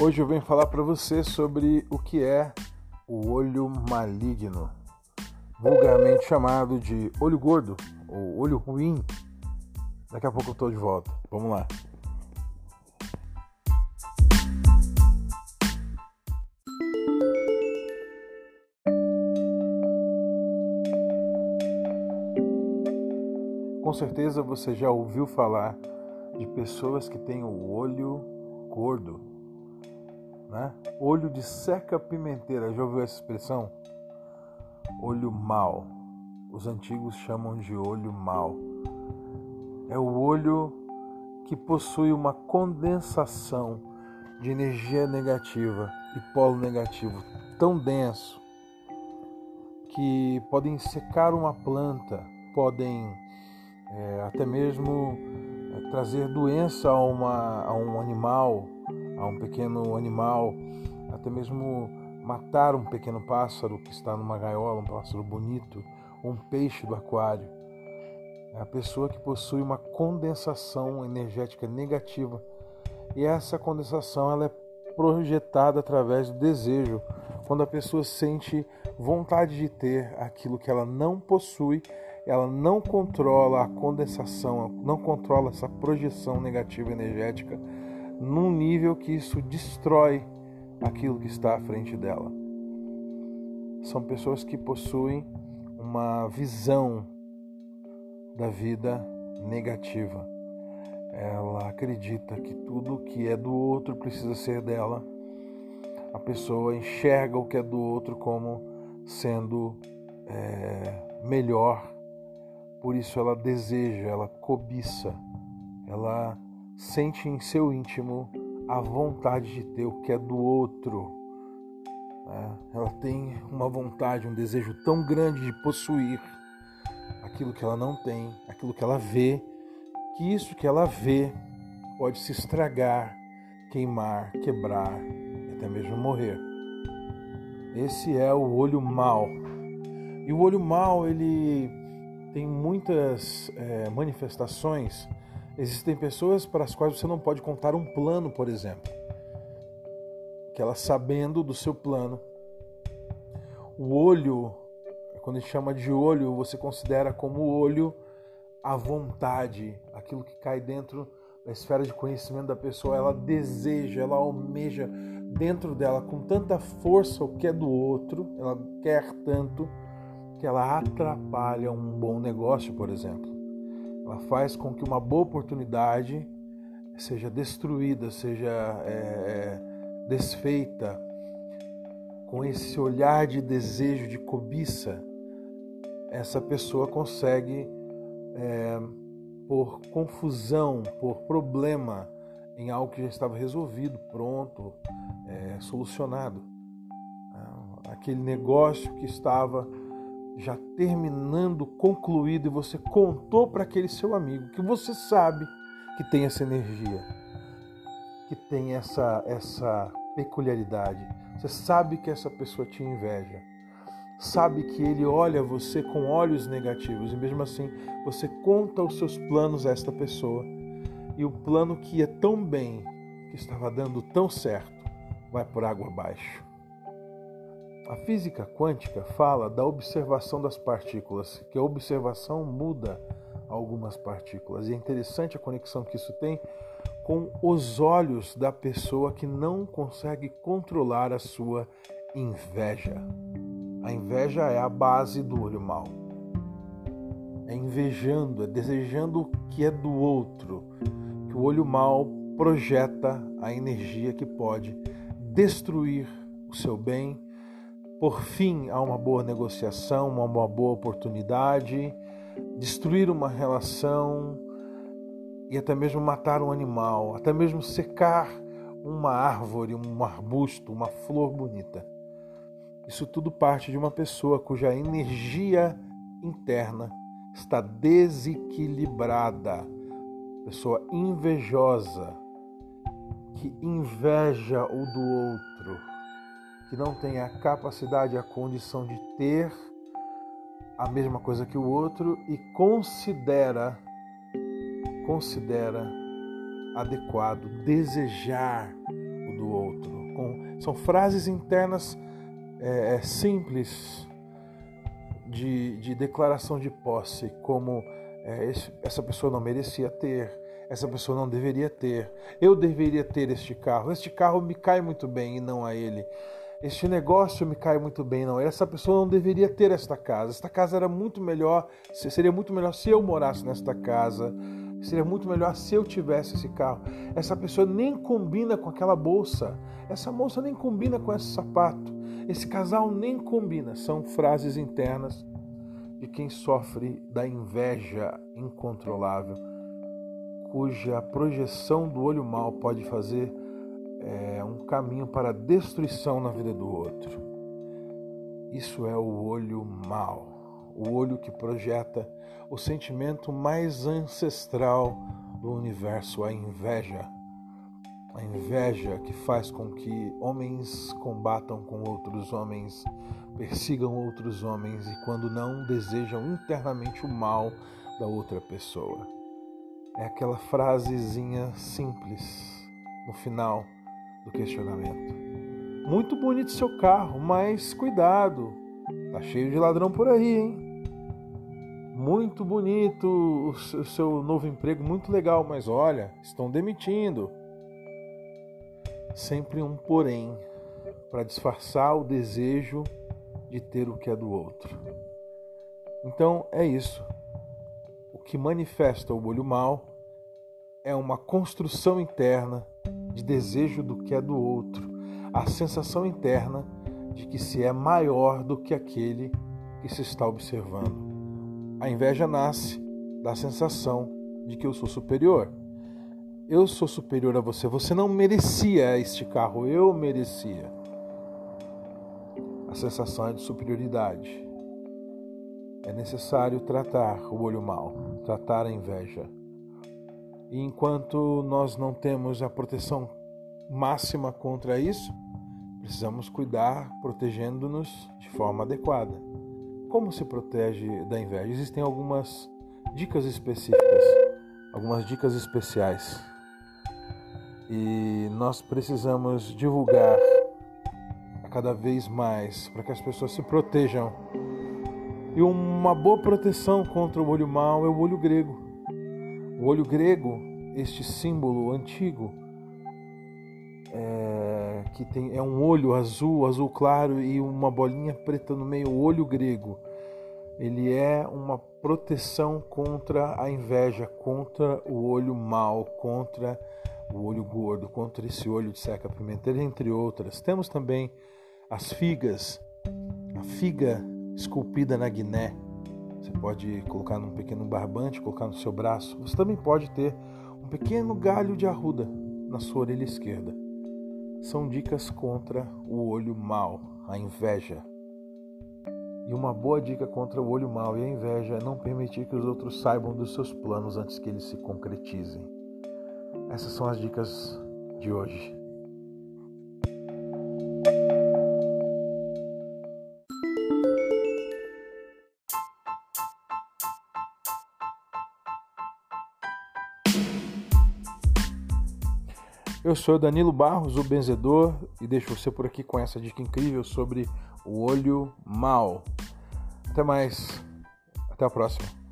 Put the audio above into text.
Hoje eu venho falar para você sobre o que é o olho maligno, vulgarmente chamado de olho gordo ou olho ruim. Daqui a pouco eu estou de volta. Vamos lá. Com certeza você já ouviu falar de pessoas que têm o olho gordo, né? Olho de seca pimenteira, já ouviu essa expressão? Olho mal. Os antigos chamam de olho mal. É o olho que possui uma condensação de energia negativa e polo negativo tão denso que podem secar uma planta, podem é, até mesmo é, trazer doença a, uma, a um animal, a um pequeno animal, até mesmo matar um pequeno pássaro que está numa gaiola, um pássaro bonito, ou um peixe do aquário. É a pessoa que possui uma condensação energética negativa. E essa condensação ela é projetada através do desejo, quando a pessoa sente vontade de ter aquilo que ela não possui, ela não controla a condensação, não controla essa projeção negativa energética num nível que isso destrói aquilo que está à frente dela. São pessoas que possuem uma visão da vida negativa. Ela acredita que tudo que é do outro precisa ser dela. A pessoa enxerga o que é do outro como sendo é, melhor. Por isso ela deseja, ela cobiça, ela sente em seu íntimo a vontade de ter o que é do outro. Né? Ela tem uma vontade, um desejo tão grande de possuir aquilo que ela não tem, aquilo que ela vê, que isso que ela vê pode se estragar, queimar, quebrar até mesmo morrer. Esse é o olho mau. E o olho mau ele tem muitas é, manifestações Existem pessoas para as quais você não pode contar um plano, por exemplo. Que ela sabendo do seu plano. O olho, quando a gente chama de olho, você considera como olho a vontade, aquilo que cai dentro da esfera de conhecimento da pessoa. Ela deseja, ela almeja dentro dela com tanta força o que é do outro, ela quer tanto que ela atrapalha um bom negócio, por exemplo. Ela faz com que uma boa oportunidade seja destruída, seja é, é, desfeita com esse olhar de desejo, de cobiça. Essa pessoa consegue, é, por confusão, por problema em algo que já estava resolvido, pronto, é, solucionado. Aquele negócio que estava já terminando, concluído, e você contou para aquele seu amigo que você sabe que tem essa energia, que tem essa, essa peculiaridade. Você sabe que essa pessoa te inveja, sabe que ele olha você com olhos negativos, e mesmo assim você conta os seus planos a esta pessoa, e o plano que ia tão bem, que estava dando tão certo, vai por água abaixo. A física quântica fala da observação das partículas, que a observação muda algumas partículas. E é interessante a conexão que isso tem com os olhos da pessoa que não consegue controlar a sua inveja. A inveja é a base do olho mau. É invejando, é desejando o que é do outro, que o olho mau projeta a energia que pode destruir o seu bem por fim a uma boa negociação, uma boa oportunidade, destruir uma relação e até mesmo matar um animal, até mesmo secar uma árvore, um arbusto, uma flor bonita. Isso tudo parte de uma pessoa cuja energia interna está desequilibrada, pessoa invejosa, que inveja o do outro que não tem a capacidade, a condição de ter a mesma coisa que o outro e considera considera adequado desejar o do outro. Com, são frases internas é, é, simples de, de, declaração de posse, como é, esse, essa pessoa não merecia ter, essa pessoa não deveria ter, eu deveria ter este carro, este carro me cai muito bem e não a ele. Este negócio me cai muito bem, não. Essa pessoa não deveria ter esta casa. Esta casa era muito melhor, seria muito melhor se eu morasse nesta casa. Seria muito melhor se eu tivesse esse carro. Essa pessoa nem combina com aquela bolsa. Essa moça nem combina com esse sapato. Esse casal nem combina. São frases internas de quem sofre da inveja incontrolável, cuja projeção do olho mal pode fazer é, um caminho para destruição na vida do outro. Isso é o olho mau, o olho que projeta o sentimento mais ancestral do universo, a inveja. A inveja que faz com que homens combatam com outros homens, persigam outros homens e, quando não, desejam internamente o mal da outra pessoa. É aquela frasezinha simples no final do questionamento. Muito bonito seu carro, mas cuidado, tá cheio de ladrão por aí, hein? Muito bonito o seu novo emprego, muito legal, mas olha, estão demitindo. Sempre um porém para disfarçar o desejo de ter o que é do outro. Então é isso. O que manifesta o olho mau é uma construção interna de desejo do que é do outro, a sensação interna de que se é maior do que aquele que se está observando. A inveja nasce da sensação de que eu sou superior. Eu sou superior a você. Você não merecia este carro, eu merecia. A sensação é de superioridade. É necessário tratar o olho mal, tratar a inveja. E enquanto nós não temos a proteção máxima contra isso, precisamos cuidar protegendo-nos de forma adequada. Como se protege da inveja? Existem algumas dicas específicas, algumas dicas especiais. E nós precisamos divulgar cada vez mais para que as pessoas se protejam. E uma boa proteção contra o olho mau é o olho grego. O olho grego, este símbolo antigo, é, que tem, é um olho azul, azul claro e uma bolinha preta no meio, o olho grego. Ele é uma proteção contra a inveja, contra o olho mau, contra o olho gordo, contra esse olho de seca pimenteira, entre outras. Temos também as figas, a figa esculpida na Guiné, você pode colocar num pequeno barbante, colocar no seu braço. Você também pode ter um pequeno galho de arruda na sua orelha esquerda. São dicas contra o olho mau, a inveja. E uma boa dica contra o olho mau e a inveja é não permitir que os outros saibam dos seus planos antes que eles se concretizem. Essas são as dicas de hoje. Eu sou Danilo Barros, o benzedor, e deixo você por aqui com essa dica incrível sobre o olho mal. Até mais. Até a próxima.